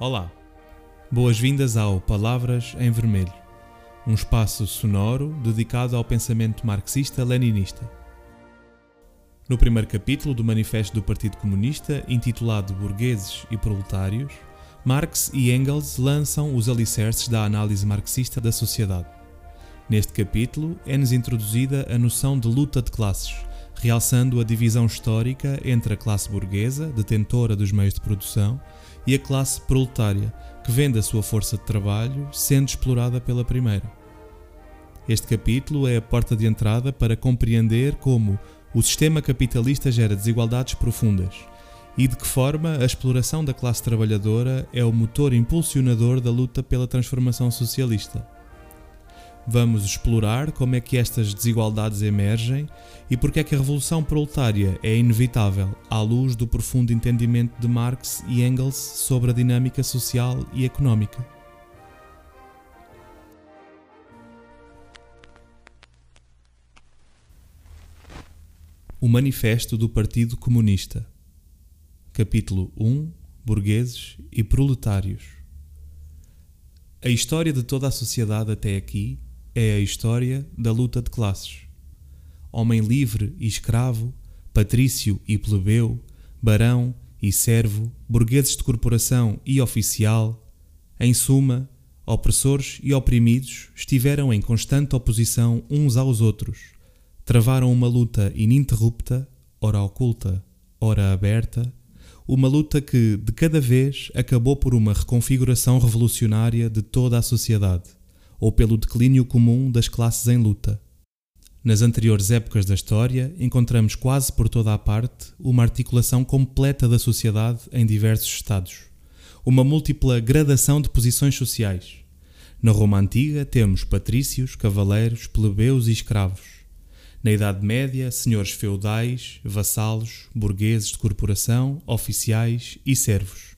Olá, boas-vindas ao Palavras em Vermelho, um espaço sonoro dedicado ao pensamento marxista-leninista. No primeiro capítulo do Manifesto do Partido Comunista, intitulado Burgueses e Proletários, Marx e Engels lançam os alicerces da análise marxista da sociedade. Neste capítulo é-nos introduzida a noção de luta de classes, realçando a divisão histórica entre a classe burguesa, detentora dos meios de produção, e a classe proletária, que vende a sua força de trabalho, sendo explorada pela primeira. Este capítulo é a porta de entrada para compreender como o sistema capitalista gera desigualdades profundas e de que forma a exploração da classe trabalhadora é o motor impulsionador da luta pela transformação socialista. Vamos explorar como é que estas desigualdades emergem e porque é que a revolução proletária é inevitável à luz do profundo entendimento de Marx e Engels sobre a dinâmica social e económica. O Manifesto do Partido Comunista Capítulo 1 Burgueses e Proletários A história de toda a sociedade até aqui é a história da luta de classes. Homem livre e escravo, patrício e plebeu, barão e servo, burgueses de corporação e oficial, em suma, opressores e oprimidos estiveram em constante oposição uns aos outros, travaram uma luta ininterrupta, ora oculta, ora aberta, uma luta que, de cada vez, acabou por uma reconfiguração revolucionária de toda a sociedade ou pelo declínio comum das classes em luta. Nas anteriores épocas da história, encontramos quase por toda a parte uma articulação completa da sociedade em diversos estados, uma múltipla gradação de posições sociais. Na Roma Antiga temos patrícios, cavaleiros, plebeus e escravos. Na Idade Média, senhores feudais, vassalos, burgueses de corporação, oficiais e servos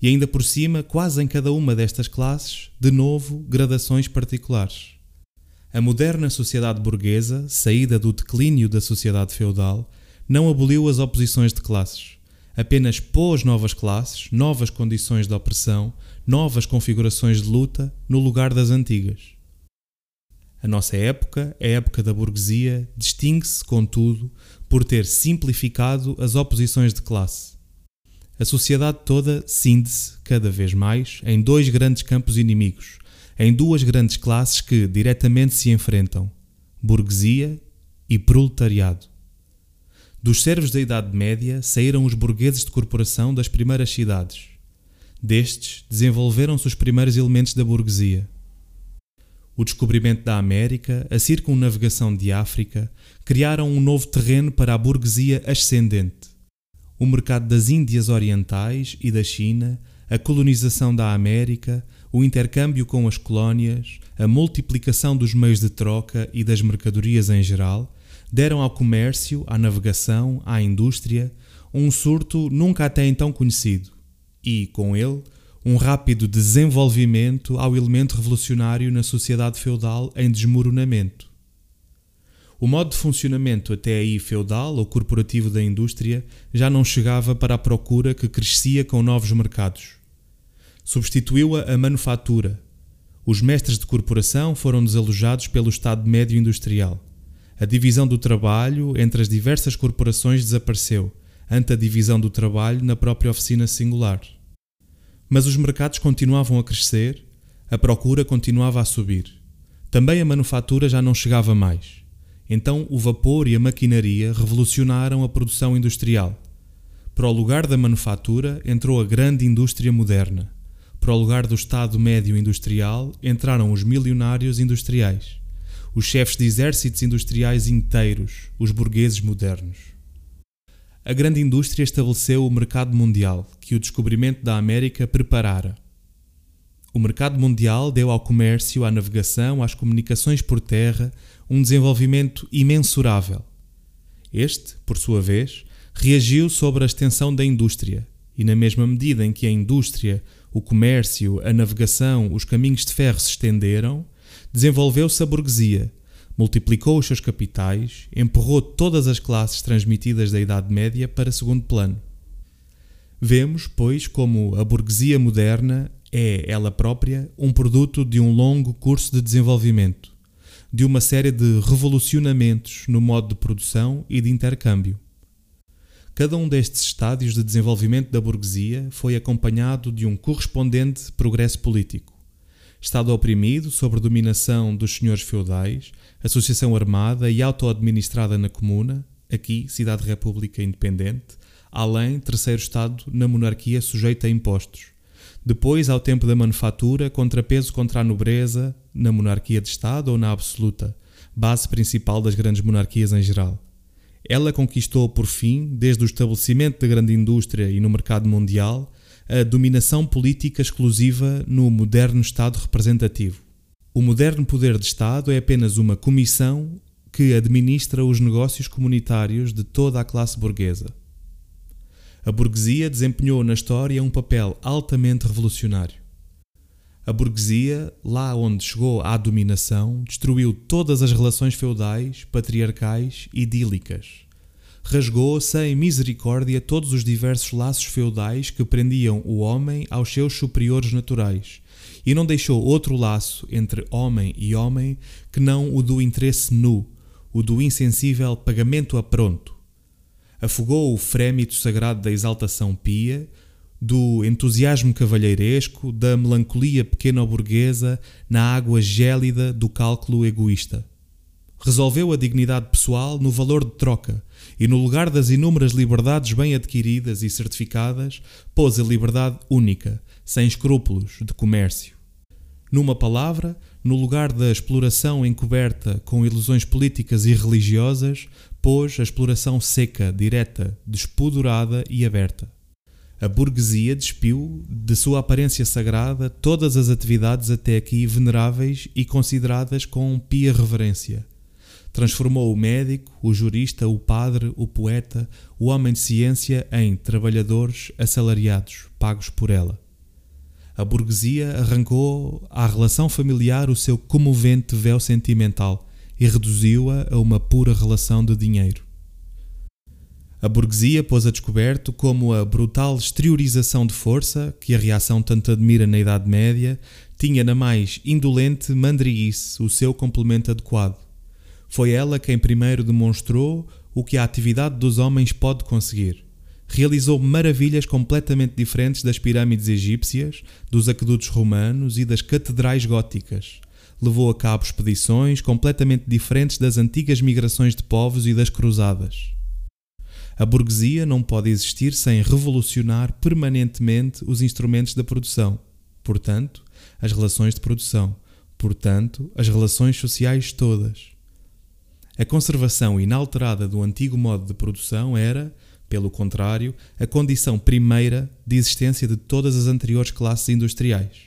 e ainda por cima, quase em cada uma destas classes, de novo, gradações particulares. A moderna sociedade burguesa, saída do declínio da sociedade feudal, não aboliu as oposições de classes, apenas pôs novas classes, novas condições de opressão, novas configurações de luta no lugar das antigas. A nossa época, a época da burguesia, distingue-se, contudo, por ter simplificado as oposições de classe a sociedade toda cinde-se, cada vez mais, em dois grandes campos inimigos, em duas grandes classes que diretamente se enfrentam: burguesia e proletariado. Dos servos da Idade Média saíram os burgueses de corporação das primeiras cidades. Destes desenvolveram-se os primeiros elementos da burguesia. O descobrimento da América, a circunnavegação de África, criaram um novo terreno para a burguesia ascendente o mercado das Índias Orientais e da China, a colonização da América, o intercâmbio com as colónias, a multiplicação dos meios de troca e das mercadorias em geral, deram ao comércio, à navegação, à indústria, um surto nunca até então conhecido e, com ele, um rápido desenvolvimento ao elemento revolucionário na sociedade feudal em desmoronamento. O modo de funcionamento até aí feudal ou corporativo da indústria já não chegava para a procura que crescia com novos mercados. Substituiu-a a manufatura. Os mestres de corporação foram desalojados pelo Estado Médio Industrial. A divisão do trabalho entre as diversas corporações desapareceu, ante a divisão do trabalho na própria oficina singular. Mas os mercados continuavam a crescer, a procura continuava a subir. Também a manufatura já não chegava mais. Então o vapor e a maquinaria revolucionaram a produção industrial. Para o lugar da manufatura entrou a grande indústria moderna. Para o lugar do Estado médio industrial entraram os milionários industriais, os chefes de exércitos industriais inteiros, os burgueses modernos. A grande indústria estabeleceu o mercado mundial, que o descobrimento da América preparara. O mercado mundial deu ao comércio, à navegação, às comunicações por terra um desenvolvimento imensurável. Este, por sua vez, reagiu sobre a extensão da indústria, e na mesma medida em que a indústria, o comércio, a navegação, os caminhos de ferro se estenderam, desenvolveu-se a burguesia, multiplicou os seus capitais, empurrou todas as classes transmitidas da Idade Média para segundo plano. Vemos, pois, como a burguesia moderna é, ela própria, um produto de um longo curso de desenvolvimento, de uma série de revolucionamentos no modo de produção e de intercâmbio. Cada um destes estádios de desenvolvimento da burguesia foi acompanhado de um correspondente progresso político. Estado oprimido sob dominação dos senhores feudais, associação armada e auto-administrada na comuna, aqui cidade-república independente, além terceiro Estado na monarquia sujeita a impostos. Depois, ao tempo da manufatura, contrapeso contra a nobreza na monarquia de Estado ou na absoluta, base principal das grandes monarquias em geral. Ela conquistou, por fim, desde o estabelecimento da grande indústria e no mercado mundial, a dominação política exclusiva no moderno Estado representativo. O moderno poder de Estado é apenas uma comissão que administra os negócios comunitários de toda a classe burguesa. A burguesia desempenhou na história um papel altamente revolucionário. A burguesia, lá onde chegou à dominação, destruiu todas as relações feudais, patriarcais idílicas. Rasgou sem misericórdia todos os diversos laços feudais que prendiam o homem aos seus superiores naturais e não deixou outro laço entre homem e homem que não o do interesse nu, o do insensível pagamento a pronto, afogou o frémito sagrado da exaltação pia, do entusiasmo cavalheiresco, da melancolia pequeno-burguesa na água gélida do cálculo egoísta. Resolveu a dignidade pessoal no valor de troca e, no lugar das inúmeras liberdades bem adquiridas e certificadas, pôs a liberdade única, sem escrúpulos, de comércio. Numa palavra, no lugar da exploração encoberta com ilusões políticas e religiosas, pôs a exploração seca, direta, despudorada e aberta. A burguesia despiu de sua aparência sagrada todas as atividades até aqui veneráveis e consideradas com pia reverência. Transformou o médico, o jurista, o padre, o poeta, o homem de ciência em trabalhadores assalariados, pagos por ela a burguesia arrancou à relação familiar o seu comovente véu sentimental e reduziu-a a uma pura relação de dinheiro. A burguesia pôs a descoberto como a brutal exteriorização de força, que a reação tanto admira na Idade Média, tinha na mais indolente mandriguice o seu complemento adequado. Foi ela quem primeiro demonstrou o que a atividade dos homens pode conseguir realizou maravilhas completamente diferentes das pirâmides egípcias, dos aquedutos romanos e das catedrais góticas. Levou a cabo expedições completamente diferentes das antigas migrações de povos e das cruzadas. A burguesia não pode existir sem revolucionar permanentemente os instrumentos da produção, portanto, as relações de produção, portanto, as relações sociais todas. A conservação inalterada do antigo modo de produção era, pelo contrário, a condição primeira de existência de todas as anteriores classes industriais.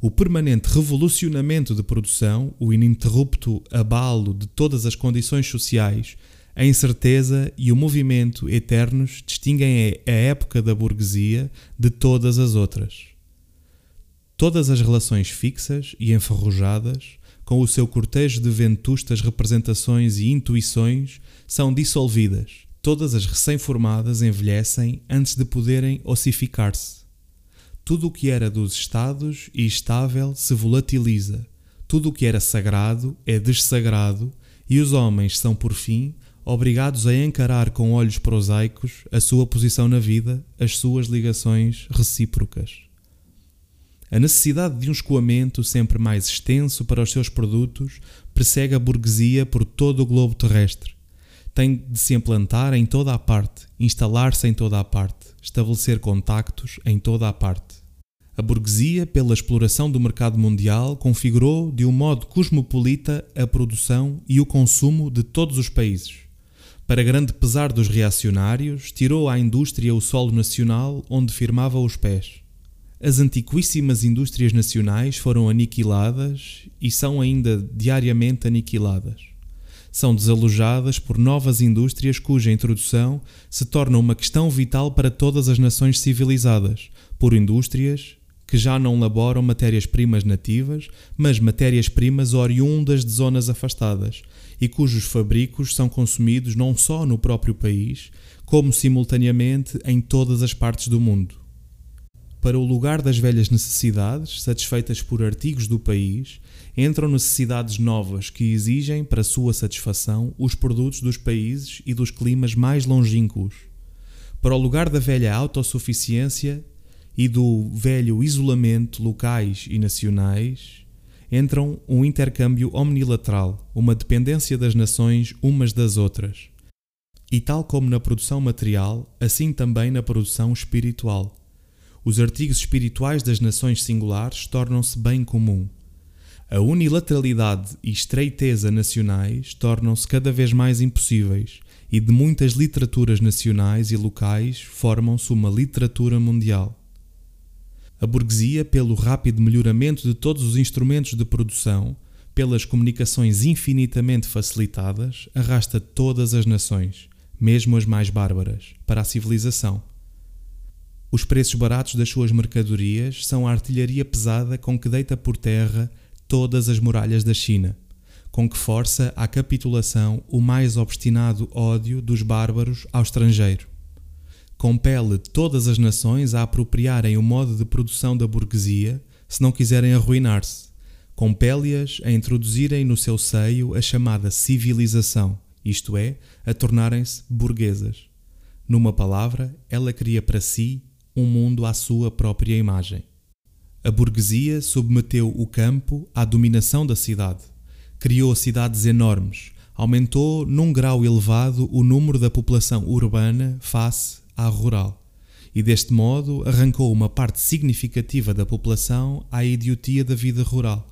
O permanente revolucionamento de produção, o ininterrupto abalo de todas as condições sociais, a incerteza e o movimento eternos distinguem a época da burguesia de todas as outras. Todas as relações fixas e enferrujadas, com o seu cortejo de ventustas representações e intuições, são dissolvidas Todas as recém-formadas envelhecem antes de poderem ossificar-se. Tudo o que era dos estados e estável se volatiliza. Tudo o que era sagrado é dessagrado e os homens são, por fim, obrigados a encarar com olhos prosaicos a sua posição na vida, as suas ligações recíprocas. A necessidade de um escoamento sempre mais extenso para os seus produtos persegue a burguesia por todo o globo terrestre tem de se implantar em toda a parte, instalar-se em toda a parte, estabelecer contactos em toda a parte. A burguesia, pela exploração do mercado mundial, configurou de um modo cosmopolita a produção e o consumo de todos os países. Para grande pesar dos reacionários, tirou à indústria o solo nacional onde firmava os pés. As antiquíssimas indústrias nacionais foram aniquiladas e são ainda diariamente aniquiladas são desalojadas por novas indústrias cuja introdução se torna uma questão vital para todas as nações civilizadas, por indústrias que já não laboram matérias-primas nativas, mas matérias-primas oriundas de zonas afastadas e cujos fabricos são consumidos não só no próprio país, como simultaneamente em todas as partes do mundo. Para o lugar das velhas necessidades, satisfeitas por artigos do país, entram necessidades novas que exigem, para sua satisfação, os produtos dos países e dos climas mais longínquos. Para o lugar da velha autossuficiência e do velho isolamento locais e nacionais, entram um intercâmbio omnilateral, uma dependência das nações umas das outras. E tal como na produção material, assim também na produção espiritual. Os artigos espirituais das nações singulares tornam-se bem comum. A unilateralidade e estreiteza nacionais tornam-se cada vez mais impossíveis, e de muitas literaturas nacionais e locais formam-se uma literatura mundial. A burguesia, pelo rápido melhoramento de todos os instrumentos de produção, pelas comunicações infinitamente facilitadas, arrasta todas as nações, mesmo as mais bárbaras, para a civilização. Os preços baratos das suas mercadorias são a artilharia pesada com que deita por terra todas as muralhas da China, com que força à capitulação o mais obstinado ódio dos bárbaros ao estrangeiro. Compele todas as nações a apropriarem o modo de produção da burguesia se não quiserem arruinar-se. Compele-as a introduzirem no seu seio a chamada civilização, isto é, a tornarem-se burguesas. Numa palavra, ela cria para si um mundo à sua própria imagem. A burguesia submeteu o campo à dominação da cidade. Criou cidades enormes, aumentou num grau elevado o número da população urbana face à rural. E deste modo arrancou uma parte significativa da população à idiotia da vida rural.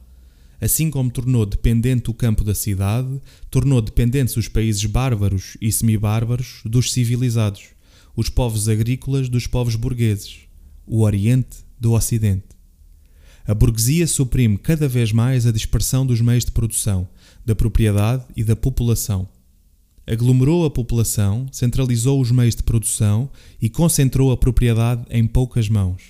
Assim como tornou dependente o campo da cidade, tornou dependentes os países bárbaros e semibárbaros dos civilizados os povos agrícolas dos povos burgueses, o Oriente do Ocidente. A burguesia suprime cada vez mais a dispersão dos meios de produção, da propriedade e da população. Aglomerou a população, centralizou os meios de produção e concentrou a propriedade em poucas mãos.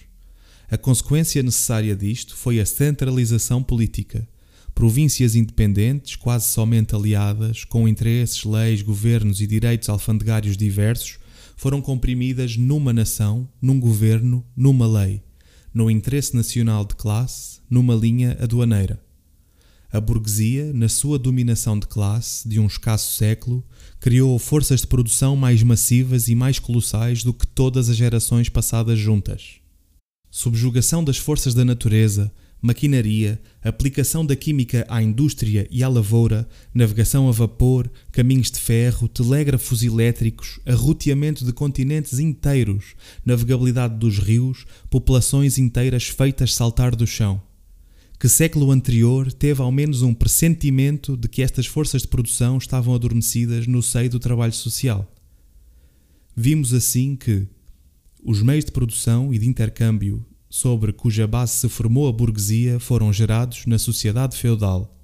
A consequência necessária disto foi a centralização política. Províncias independentes, quase somente aliadas, com interesses, leis, governos e direitos alfandegários diversos, foram comprimidas numa nação, num governo, numa lei, no interesse nacional de classe, numa linha aduaneira. A burguesia, na sua dominação de classe de um escasso século, criou forças de produção mais massivas e mais colossais do que todas as gerações passadas juntas. Subjugação das forças da natureza, maquinaria, aplicação da química à indústria e à lavoura, navegação a vapor, caminhos de ferro, telégrafos elétricos, arruteamento de continentes inteiros, navegabilidade dos rios, populações inteiras feitas saltar do chão. Que século anterior teve ao menos um pressentimento de que estas forças de produção estavam adormecidas no seio do trabalho social. Vimos assim que os meios de produção e de intercâmbio sobre cuja base se formou a burguesia foram gerados na sociedade feudal.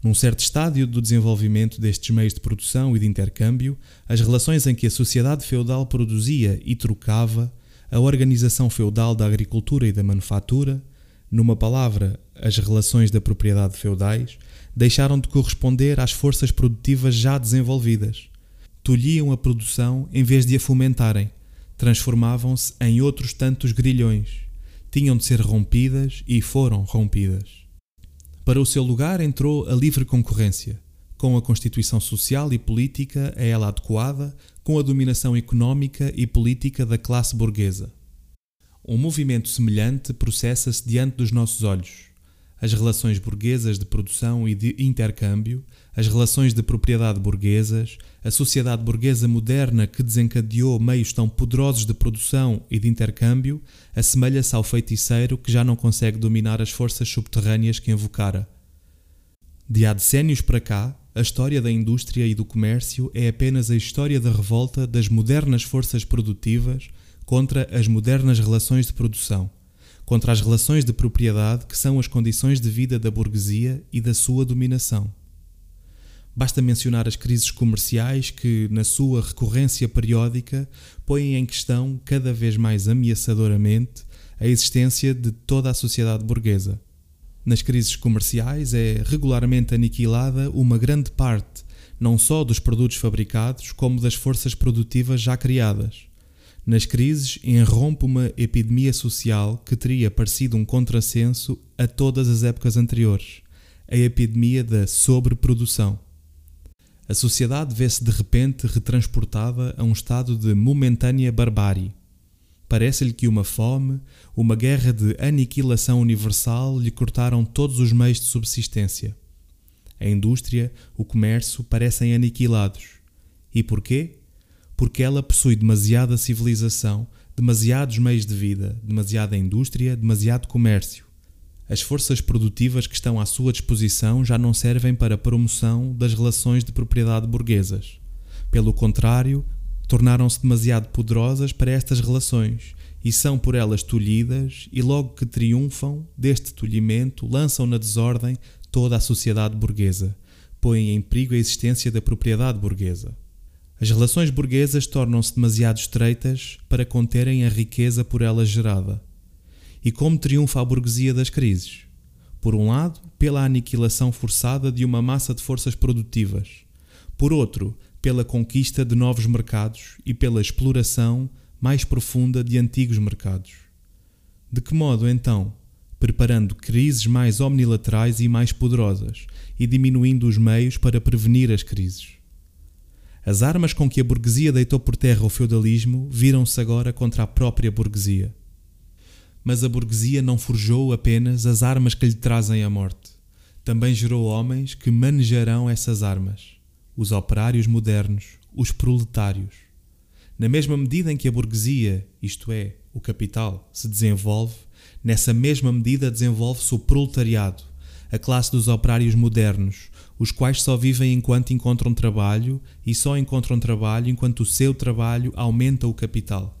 Num certo estádio do desenvolvimento destes meios de produção e de intercâmbio, as relações em que a sociedade feudal produzia e trocava, a organização feudal da agricultura e da manufatura, numa palavra, as relações da propriedade feudais, deixaram de corresponder às forças produtivas já desenvolvidas. Tolhiam a produção em vez de a fomentarem, transformavam-se em outros tantos grilhões. Tinham de ser rompidas e foram rompidas. Para o seu lugar entrou a livre concorrência, com a constituição social e política a ela adequada, com a dominação económica e política da classe burguesa. Um movimento semelhante processa-se diante dos nossos olhos as relações burguesas de produção e de intercâmbio, as relações de propriedade burguesas, a sociedade burguesa moderna que desencadeou meios tão poderosos de produção e de intercâmbio, assemelha-se ao feiticeiro que já não consegue dominar as forças subterrâneas que invocara. De há decénios para cá, a história da indústria e do comércio é apenas a história da revolta das modernas forças produtivas contra as modernas relações de produção contra as relações de propriedade que são as condições de vida da burguesia e da sua dominação. Basta mencionar as crises comerciais que, na sua recorrência periódica, põem em questão cada vez mais ameaçadoramente a existência de toda a sociedade burguesa. Nas crises comerciais é regularmente aniquilada uma grande parte, não só dos produtos fabricados, como das forças produtivas já criadas. Nas crises enrompe uma epidemia social que teria parecido um contrassenso a todas as épocas anteriores, a epidemia da sobreprodução. A sociedade vê-se de repente retransportada a um estado de momentânea barbárie. Parece-lhe que uma fome, uma guerra de aniquilação universal lhe cortaram todos os meios de subsistência. A indústria, o comércio parecem aniquilados. E porquê? Porque ela possui demasiada civilização, demasiados meios de vida, demasiada indústria, demasiado comércio. As forças produtivas que estão à sua disposição já não servem para a promoção das relações de propriedade burguesas. Pelo contrário, tornaram-se demasiado poderosas para estas relações e são por elas tolhidas, e logo que triunfam deste tolhimento, lançam na desordem toda a sociedade burguesa, põem em perigo a existência da propriedade burguesa. As relações burguesas tornam-se demasiado estreitas para conterem a riqueza por elas gerada. E como triunfa a burguesia das crises? Por um lado, pela aniquilação forçada de uma massa de forças produtivas. Por outro, pela conquista de novos mercados e pela exploração mais profunda de antigos mercados. De que modo, então, preparando crises mais omnilaterais e mais poderosas e diminuindo os meios para prevenir as crises? As armas com que a burguesia deitou por terra o feudalismo viram-se agora contra a própria burguesia. Mas a burguesia não forjou apenas as armas que lhe trazem a morte. Também gerou homens que manejarão essas armas os operários modernos, os proletários. Na mesma medida em que a burguesia, isto é, o capital, se desenvolve, nessa mesma medida desenvolve-se o proletariado, a classe dos operários modernos, os quais só vivem enquanto encontram trabalho e só encontram trabalho enquanto o seu trabalho aumenta o capital.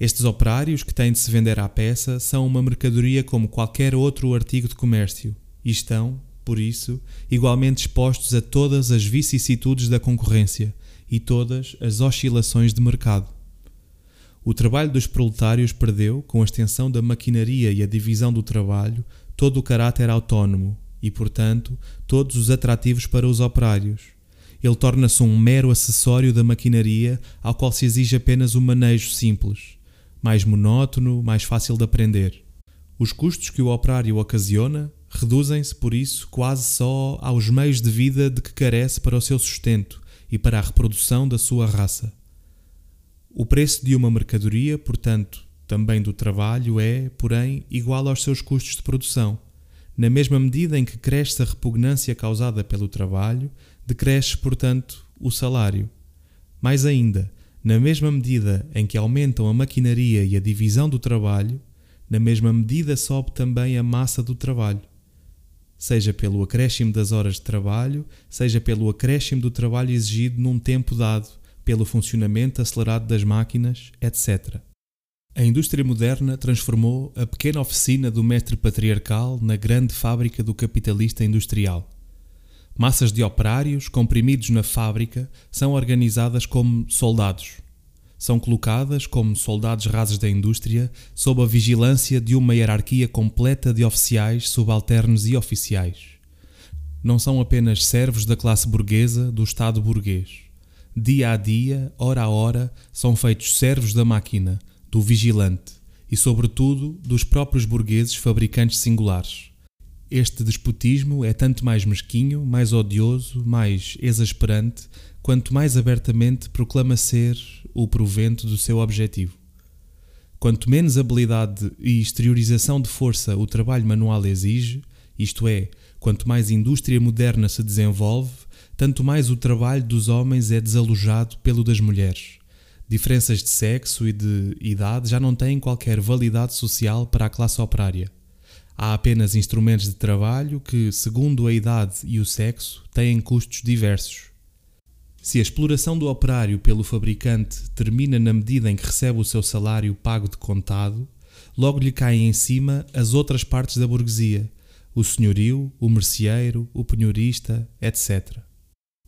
Estes operários, que têm de se vender à peça, são uma mercadoria como qualquer outro artigo de comércio e estão, por isso, igualmente expostos a todas as vicissitudes da concorrência e todas as oscilações de mercado. O trabalho dos proletários perdeu, com a extensão da maquinaria e a divisão do trabalho, todo o caráter autónomo e, portanto, todos os atrativos para os operários. Ele torna-se um mero acessório da maquinaria ao qual se exige apenas um manejo simples, mais monótono, mais fácil de aprender. Os custos que o operário ocasiona reduzem-se, por isso, quase só aos meios de vida de que carece para o seu sustento e para a reprodução da sua raça. O preço de uma mercadoria, portanto, também do trabalho, é, porém, igual aos seus custos de produção. Na mesma medida em que cresce a repugnância causada pelo trabalho, decresce, portanto, o salário. Mais ainda, na mesma medida em que aumentam a maquinaria e a divisão do trabalho, na mesma medida sobe também a massa do trabalho seja pelo acréscimo das horas de trabalho, seja pelo acréscimo do trabalho exigido num tempo dado, pelo funcionamento acelerado das máquinas, etc. A indústria moderna transformou a pequena oficina do mestre patriarcal na grande fábrica do capitalista industrial. Massas de operários comprimidos na fábrica são organizadas como soldados são colocadas como soldados rasos da indústria sob a vigilância de uma hierarquia completa de oficiais, subalternos e oficiais. Não são apenas servos da classe burguesa do Estado burguês. Dia a dia, hora a hora, são feitos servos da máquina, do vigilante e, sobretudo, dos próprios burgueses fabricantes singulares. Este despotismo é tanto mais mesquinho, mais odioso, mais exasperante, quanto mais abertamente proclama ser o provento do seu objetivo. Quanto menos habilidade e exteriorização de força o trabalho manual exige, isto é, quanto mais indústria moderna se desenvolve, tanto mais o trabalho dos homens é desalojado pelo das mulheres. Diferenças de sexo e de idade já não têm qualquer validade social para a classe operária. Há apenas instrumentos de trabalho que, segundo a idade e o sexo, têm custos diversos. Se a exploração do operário pelo fabricante termina na medida em que recebe o seu salário pago de contado, logo lhe caem em cima as outras partes da burguesia, o senhorio, o merceeiro, o penhorista, etc.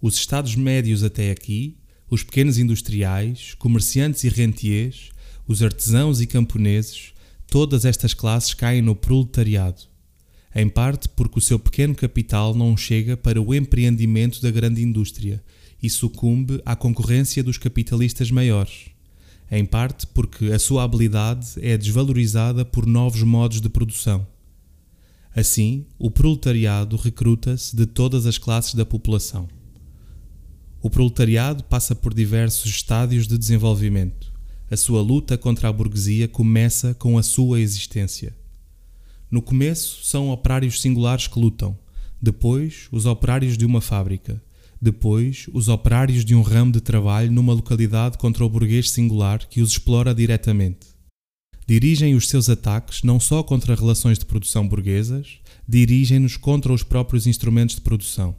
Os estados médios até aqui, os pequenos industriais, comerciantes e rentiers, os artesãos e camponeses, todas estas classes caem no proletariado, em parte porque o seu pequeno capital não chega para o empreendimento da grande indústria e sucumbe à concorrência dos capitalistas maiores, em parte porque a sua habilidade é desvalorizada por novos modos de produção. Assim, o proletariado recruta-se de todas as classes da população. O proletariado passa por diversos estádios de desenvolvimento. A sua luta contra a burguesia começa com a sua existência. No começo, são operários singulares que lutam, depois, os operários de uma fábrica, depois, os operários de um ramo de trabalho numa localidade contra o burguês singular que os explora diretamente dirigem os seus ataques não só contra relações de produção burguesas, dirigem-nos contra os próprios instrumentos de produção.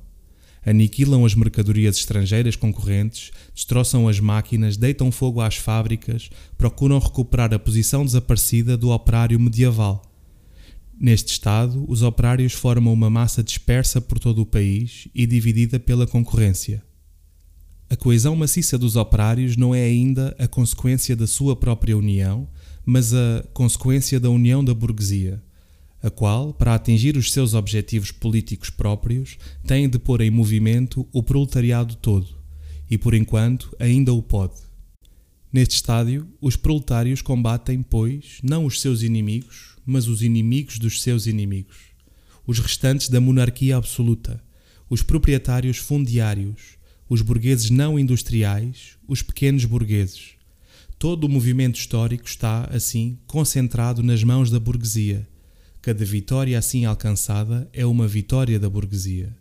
Aniquilam as mercadorias estrangeiras concorrentes, destroçam as máquinas, deitam fogo às fábricas, procuram recuperar a posição desaparecida do operário medieval. Neste estado, os operários formam uma massa dispersa por todo o país e dividida pela concorrência. A coesão maciça dos operários não é ainda a consequência da sua própria união, mas a consequência da união da burguesia, a qual, para atingir os seus objetivos políticos próprios, tem de pôr em movimento o proletariado todo, e por enquanto ainda o pode. Neste estádio, os proletários combatem, pois, não os seus inimigos, mas os inimigos dos seus inimigos, os restantes da monarquia absoluta, os proprietários fundiários, os burgueses não industriais, os pequenos burgueses Todo o movimento histórico está, assim, concentrado nas mãos da burguesia. Cada vitória assim alcançada é uma vitória da burguesia.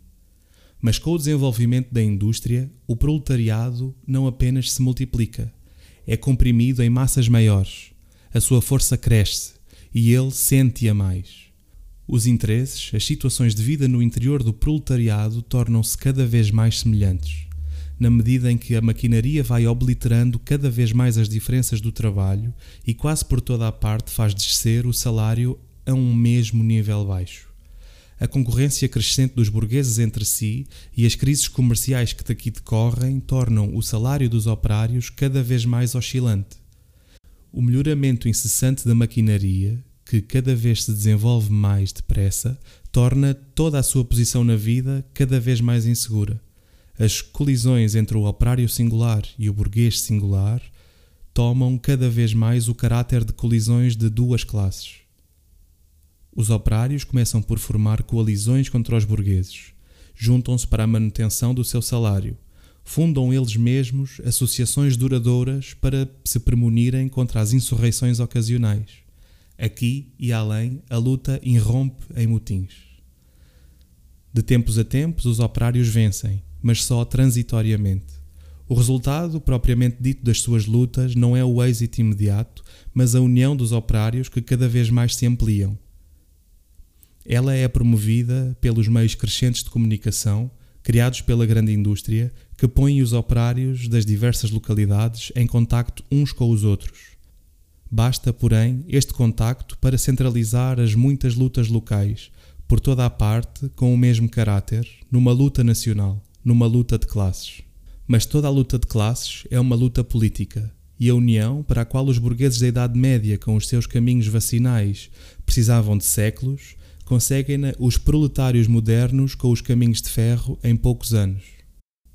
Mas com o desenvolvimento da indústria, o proletariado não apenas se multiplica, é comprimido em massas maiores. A sua força cresce e ele sente-a mais. Os interesses, as situações de vida no interior do proletariado tornam-se cada vez mais semelhantes na medida em que a maquinaria vai obliterando cada vez mais as diferenças do trabalho e quase por toda a parte faz descer o salário a um mesmo nível baixo. A concorrência crescente dos burgueses entre si e as crises comerciais que daqui decorrem tornam o salário dos operários cada vez mais oscilante. O melhoramento incessante da maquinaria, que cada vez se desenvolve mais depressa, torna toda a sua posição na vida cada vez mais insegura as colisões entre o operário singular e o burguês singular tomam cada vez mais o caráter de colisões de duas classes. Os operários começam por formar coalizões contra os burgueses, juntam-se para a manutenção do seu salário, fundam eles mesmos associações duradouras para se premunirem contra as insurreições ocasionais. Aqui e além, a luta irrompe em motins. De tempos a tempos, os operários vencem, mas só transitoriamente. O resultado, propriamente dito, das suas lutas não é o êxito imediato, mas a união dos operários que cada vez mais se ampliam. Ela é promovida pelos meios crescentes de comunicação, criados pela grande indústria, que põem os operários das diversas localidades em contacto uns com os outros. Basta, porém, este contacto para centralizar as muitas lutas locais, por toda a parte, com o mesmo caráter, numa luta nacional numa luta de classes. Mas toda a luta de classes é uma luta política, e a união para a qual os burgueses da Idade Média, com os seus caminhos vacinais, precisavam de séculos, conseguem-na os proletários modernos com os caminhos de ferro em poucos anos.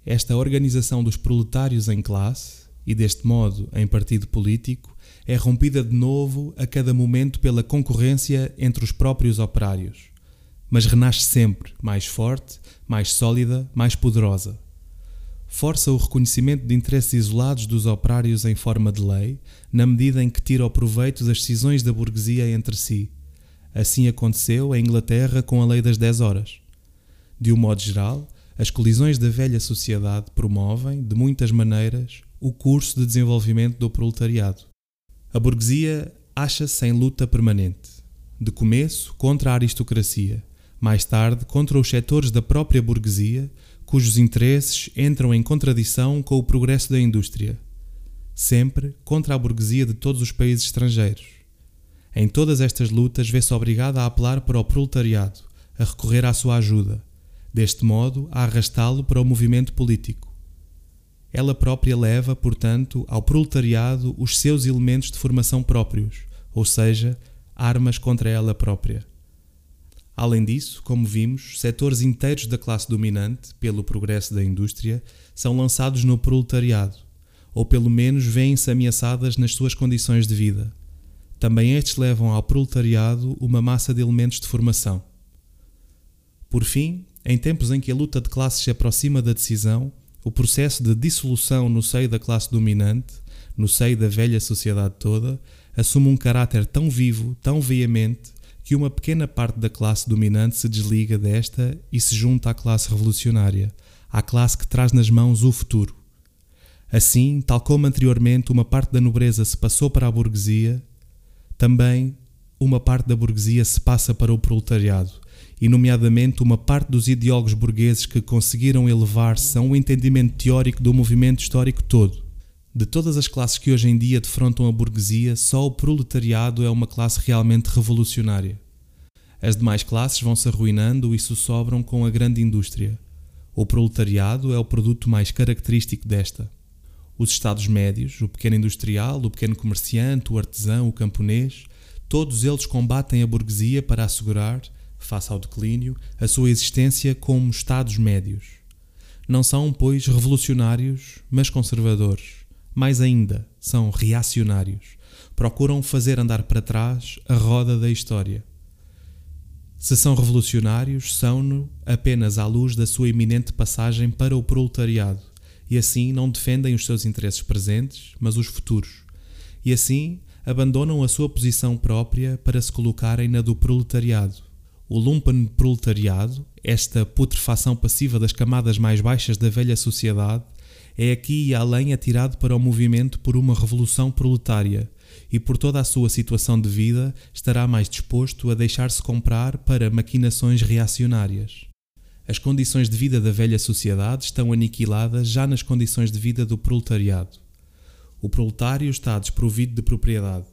Esta organização dos proletários em classe, e deste modo em partido político, é rompida de novo a cada momento pela concorrência entre os próprios operários mas renasce sempre mais forte, mais sólida, mais poderosa. Força o reconhecimento de interesses isolados dos operários em forma de lei, na medida em que tira o proveito das decisões da burguesia entre si. Assim aconteceu em Inglaterra com a Lei das 10 Horas. De um modo geral, as colisões da velha sociedade promovem, de muitas maneiras, o curso de desenvolvimento do proletariado. A burguesia acha-se em luta permanente, de começo contra a aristocracia, mais tarde contra os setores da própria burguesia, cujos interesses entram em contradição com o progresso da indústria, sempre contra a burguesia de todos os países estrangeiros. Em todas estas lutas, vê-se obrigada a apelar para o proletariado, a recorrer à sua ajuda, deste modo a arrastá-lo para o movimento político. Ela própria leva, portanto, ao proletariado os seus elementos de formação próprios, ou seja, armas contra ela própria. Além disso, como vimos, setores inteiros da classe dominante, pelo progresso da indústria, são lançados no proletariado, ou pelo menos vêem-se ameaçadas nas suas condições de vida. Também estes levam ao proletariado uma massa de elementos de formação. Por fim, em tempos em que a luta de classes se aproxima da decisão, o processo de dissolução no seio da classe dominante, no seio da velha sociedade toda, assume um caráter tão vivo, tão veemente, que uma pequena parte da classe dominante se desliga desta e se junta à classe revolucionária, à classe que traz nas mãos o futuro. Assim, tal como anteriormente uma parte da nobreza se passou para a burguesia, também uma parte da burguesia se passa para o proletariado, e, nomeadamente, uma parte dos ideólogos burgueses que conseguiram elevar-se a um entendimento teórico do movimento histórico todo. De todas as classes que hoje em dia defrontam a burguesia, só o proletariado é uma classe realmente revolucionária. As demais classes vão se arruinando e sobram com a grande indústria. O proletariado é o produto mais característico desta. Os Estados médios, o pequeno industrial, o pequeno comerciante, o artesão, o camponês, todos eles combatem a burguesia para assegurar, face ao declínio, a sua existência como Estados médios. Não são, pois, revolucionários, mas conservadores. Mais ainda, são reacionários. Procuram fazer andar para trás a roda da história. Se são revolucionários, são-no apenas à luz da sua iminente passagem para o proletariado, e assim não defendem os seus interesses presentes, mas os futuros. E assim abandonam a sua posição própria para se colocarem na do proletariado, o lumpen proletariado, esta putrefação passiva das camadas mais baixas da velha sociedade, é aqui e além atirado para o movimento por uma revolução proletária e por toda a sua situação de vida estará mais disposto a deixar-se comprar para maquinações reacionárias. As condições de vida da velha sociedade estão aniquiladas já nas condições de vida do proletariado. O proletário está desprovido de propriedade.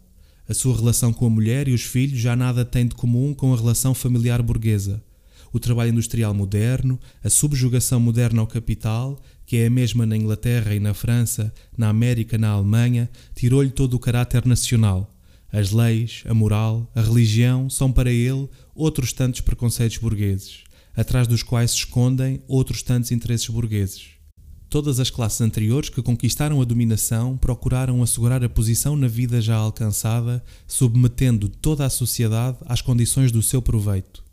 A sua relação com a mulher e os filhos já nada tem de comum com a relação familiar burguesa. O trabalho industrial moderno, a subjugação moderna ao capital, que é a mesma na Inglaterra e na França, na América, na Alemanha, tirou-lhe todo o caráter nacional. As leis, a moral, a religião são para ele outros tantos preconceitos burgueses, atrás dos quais se escondem outros tantos interesses burgueses. Todas as classes anteriores que conquistaram a dominação procuraram assegurar a posição na vida já alcançada, submetendo toda a sociedade às condições do seu proveito.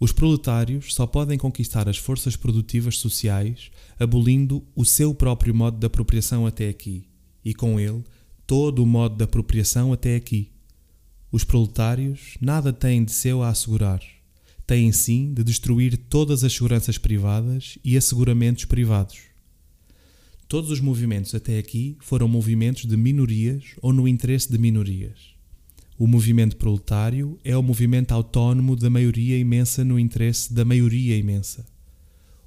Os proletários só podem conquistar as forças produtivas sociais abolindo o seu próprio modo de apropriação até aqui, e com ele todo o modo de apropriação até aqui. Os proletários nada têm de seu a assegurar. Têm sim de destruir todas as seguranças privadas e asseguramentos privados. Todos os movimentos até aqui foram movimentos de minorias ou no interesse de minorias. O movimento proletário é o movimento autónomo da maioria imensa no interesse da maioria imensa.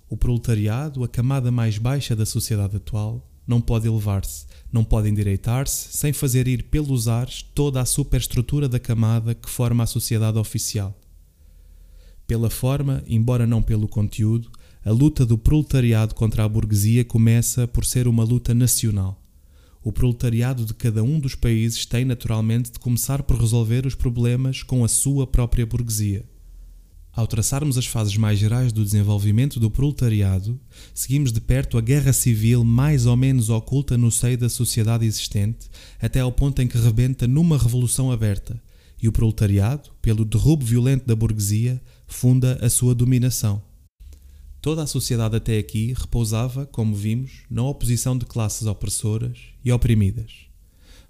O proletariado, a camada mais baixa da sociedade atual, não pode elevar-se, não pode endireitar-se sem fazer ir pelos ares toda a superestrutura da camada que forma a sociedade oficial. Pela forma, embora não pelo conteúdo, a luta do proletariado contra a burguesia começa por ser uma luta nacional. O proletariado de cada um dos países tem naturalmente de começar por resolver os problemas com a sua própria burguesia. Ao traçarmos as fases mais gerais do desenvolvimento do proletariado, seguimos de perto a guerra civil mais ou menos oculta no seio da sociedade existente, até ao ponto em que rebenta numa revolução aberta, e o proletariado, pelo derrubo violento da burguesia, funda a sua dominação. Toda a sociedade até aqui repousava, como vimos, na oposição de classes opressoras e oprimidas.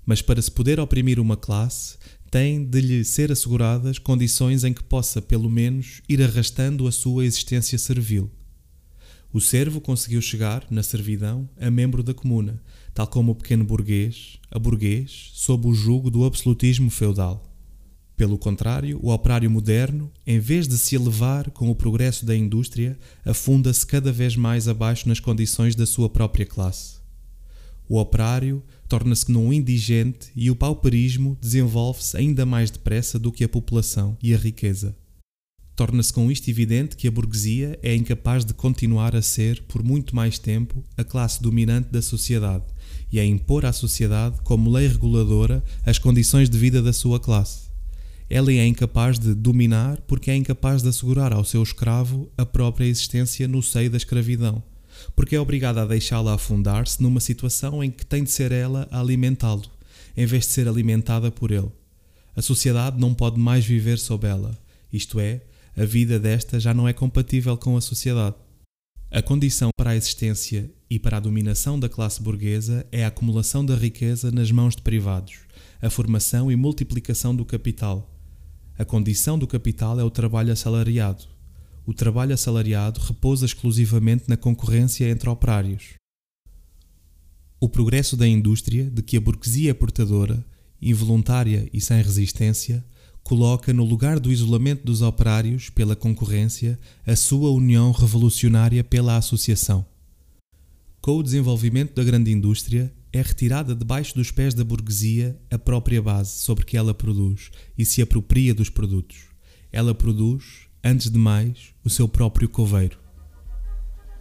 Mas para se poder oprimir uma classe, tem de lhe ser asseguradas condições em que possa, pelo menos, ir arrastando a sua existência servil. O servo conseguiu chegar, na servidão, a membro da comuna, tal como o pequeno burguês, a burguês, sob o jugo do absolutismo feudal. Pelo contrário, o operário moderno, em vez de se elevar com o progresso da indústria, afunda-se cada vez mais abaixo nas condições da sua própria classe. O operário torna-se num indigente e o pauperismo desenvolve-se ainda mais depressa do que a população e a riqueza. Torna-se com isto evidente que a burguesia é incapaz de continuar a ser, por muito mais tempo, a classe dominante da sociedade e a impor à sociedade, como lei reguladora, as condições de vida da sua classe Ela é incapaz de dominar porque é incapaz de assegurar ao seu escravo a própria existência no seio da escravidão, porque é obrigada a deixá-la afundar-se numa situação em que tem de ser ela a alimentá-lo, em vez de ser alimentada por ele. A sociedade não pode mais viver sob ela, isto é, a vida desta já não é compatível com a sociedade. A condição para a existência e para a dominação da classe burguesa é a acumulação da riqueza nas mãos de privados, a formação e multiplicação do capital. A condição do capital é o trabalho assalariado. O trabalho assalariado repousa exclusivamente na concorrência entre operários. O progresso da indústria, de que a burguesia é portadora, involuntária e sem resistência, coloca no lugar do isolamento dos operários pela concorrência a sua união revolucionária pela associação. Com o desenvolvimento da grande indústria, é retirada debaixo dos pés da burguesia a própria base sobre que ela produz e se apropria dos produtos. Ela produz, antes de mais, o seu próprio coveiro.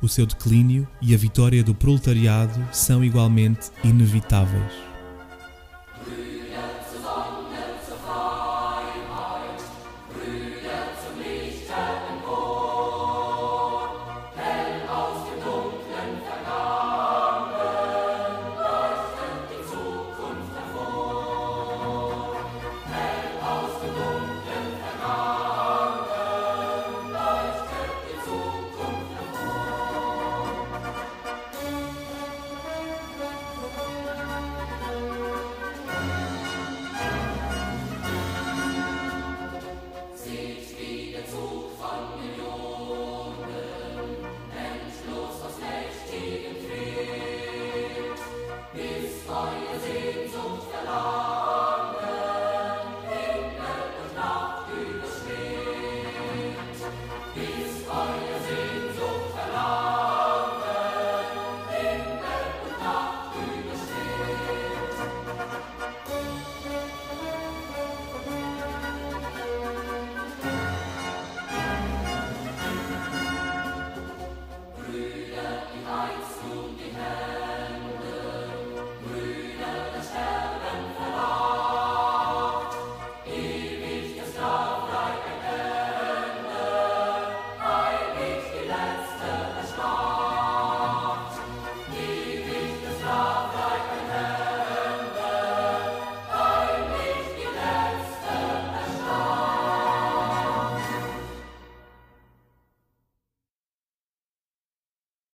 O seu declínio e a vitória do proletariado são igualmente inevitáveis.